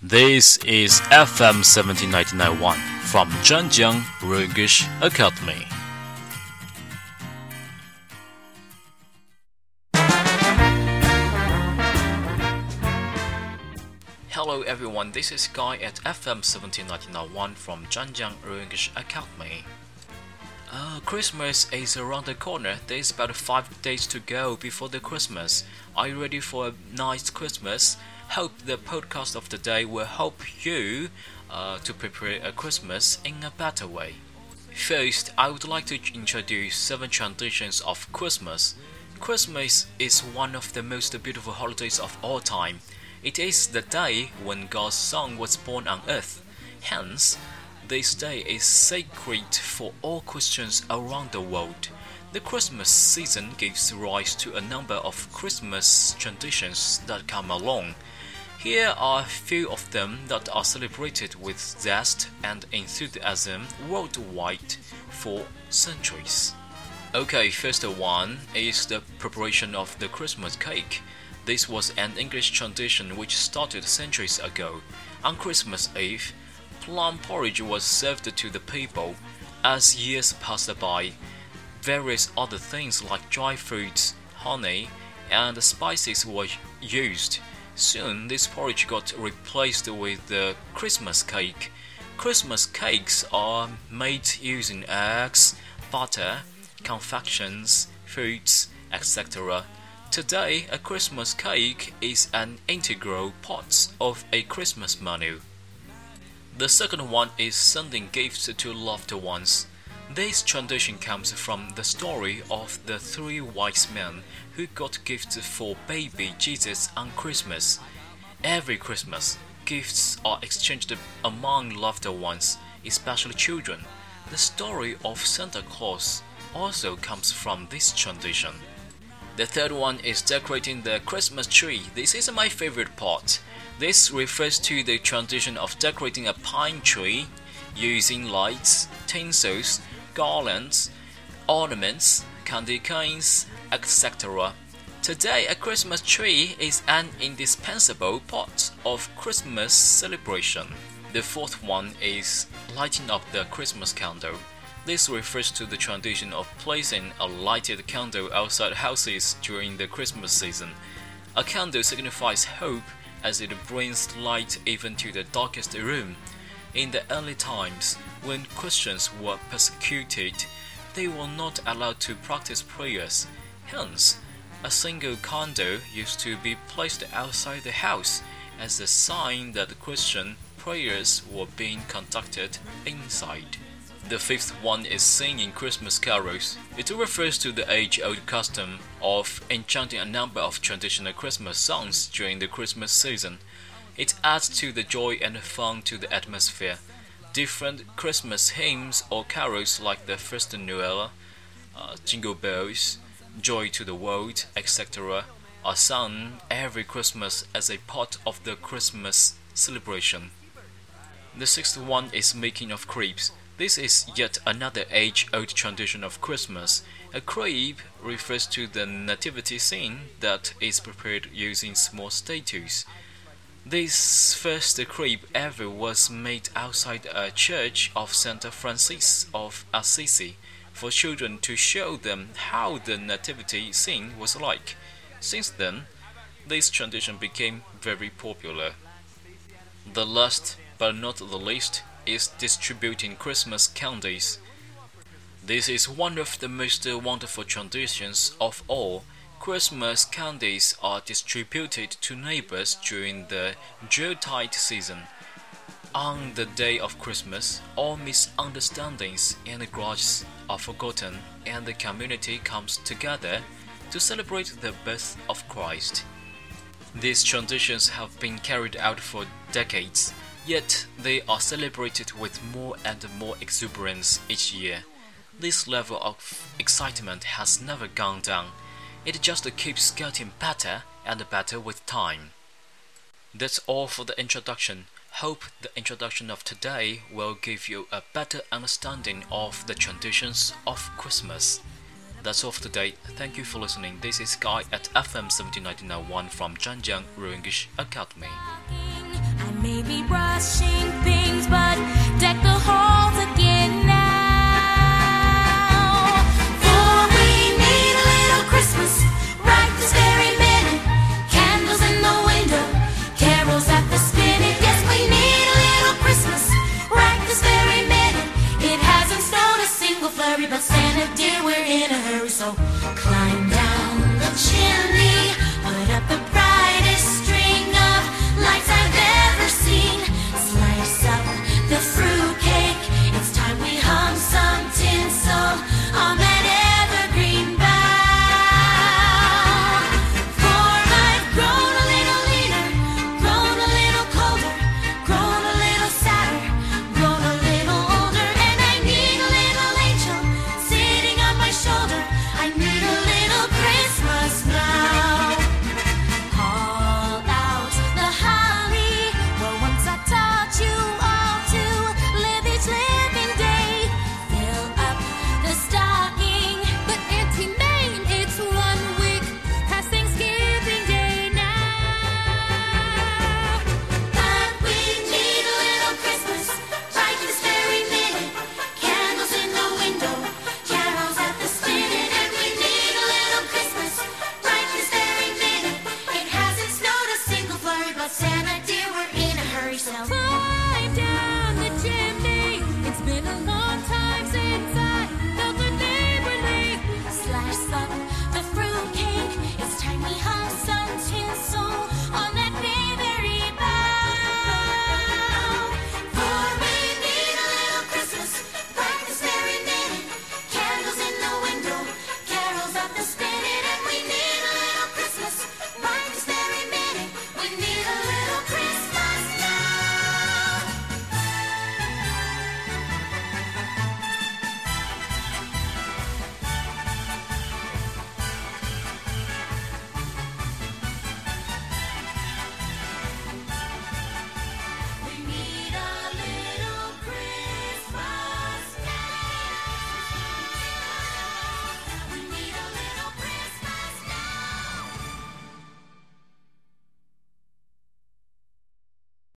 This is FM 17991 from Zhanjiang English Academy. Hello everyone, this is Guy at FM 17991 from Zhanjiang English Academy. Uh, Christmas is around the corner. There's about five days to go before the Christmas. Are you ready for a nice Christmas? Hope the podcast of the day will help you uh, to prepare a Christmas in a better way. First, I would like to introduce seven traditions of Christmas. Christmas is one of the most beautiful holidays of all time. It is the day when God's Son was born on earth. Hence, this day is sacred for all Christians around the world. The Christmas season gives rise to a number of Christmas traditions that come along. Here are a few of them that are celebrated with zest and enthusiasm worldwide for centuries. Okay, first one is the preparation of the Christmas cake. This was an English tradition which started centuries ago. On Christmas Eve, plum porridge was served to the people. As years passed by, various other things like dry fruits, honey, and spices were used. Soon, this porridge got replaced with the Christmas cake. Christmas cakes are made using eggs, butter, confections, fruits, etc. Today, a Christmas cake is an integral part of a Christmas menu. The second one is sending gifts to loved ones. This tradition comes from the story of the three wise men who got gifts for baby Jesus on Christmas. Every Christmas, gifts are exchanged among loved ones, especially children. The story of Santa Claus also comes from this tradition. The third one is decorating the Christmas tree. This is my favorite part. This refers to the tradition of decorating a pine tree using lights, tinsels, garlands, ornaments, candy canes, etc. Today, a Christmas tree is an indispensable part of Christmas celebration. The fourth one is lighting up the Christmas candle. This refers to the tradition of placing a lighted candle outside houses during the Christmas season. A candle signifies hope as it brings light even to the darkest room. In the early times, when Christians were persecuted, they were not allowed to practice prayers. Hence, a single candle used to be placed outside the house as a sign that Christian prayers were being conducted inside. The fifth one is singing Christmas carols. It refers to the age old custom of enchanting a number of traditional Christmas songs during the Christmas season. It adds to the joy and fun to the atmosphere. Different Christmas hymns or carols like the First Noel, uh, Jingle Bells, Joy to the World, etc., are sung every Christmas as a part of the Christmas celebration. The sixth one is making of crepes. This is yet another age old tradition of Christmas. A crepe refers to the nativity scene that is prepared using small statues. This first crepe ever was made outside a church of Santa Francis of Assisi for children to show them how the nativity scene was like. Since then, this tradition became very popular. The last but not the least is distributing Christmas candies. This is one of the most wonderful traditions of all Christmas candies are distributed to neighbors during the Yuletide season. On the day of Christmas, all misunderstandings and grudges are forgotten and the community comes together to celebrate the birth of Christ. These traditions have been carried out for decades, yet they are celebrated with more and more exuberance each year. This level of excitement has never gone down it just keeps getting better and better with time. That's all for the introduction. Hope the introduction of today will give you a better understanding of the traditions of Christmas. That's all for today. Thank you for listening. This is Guy at FM 17991 from Zhanjiang English Academy.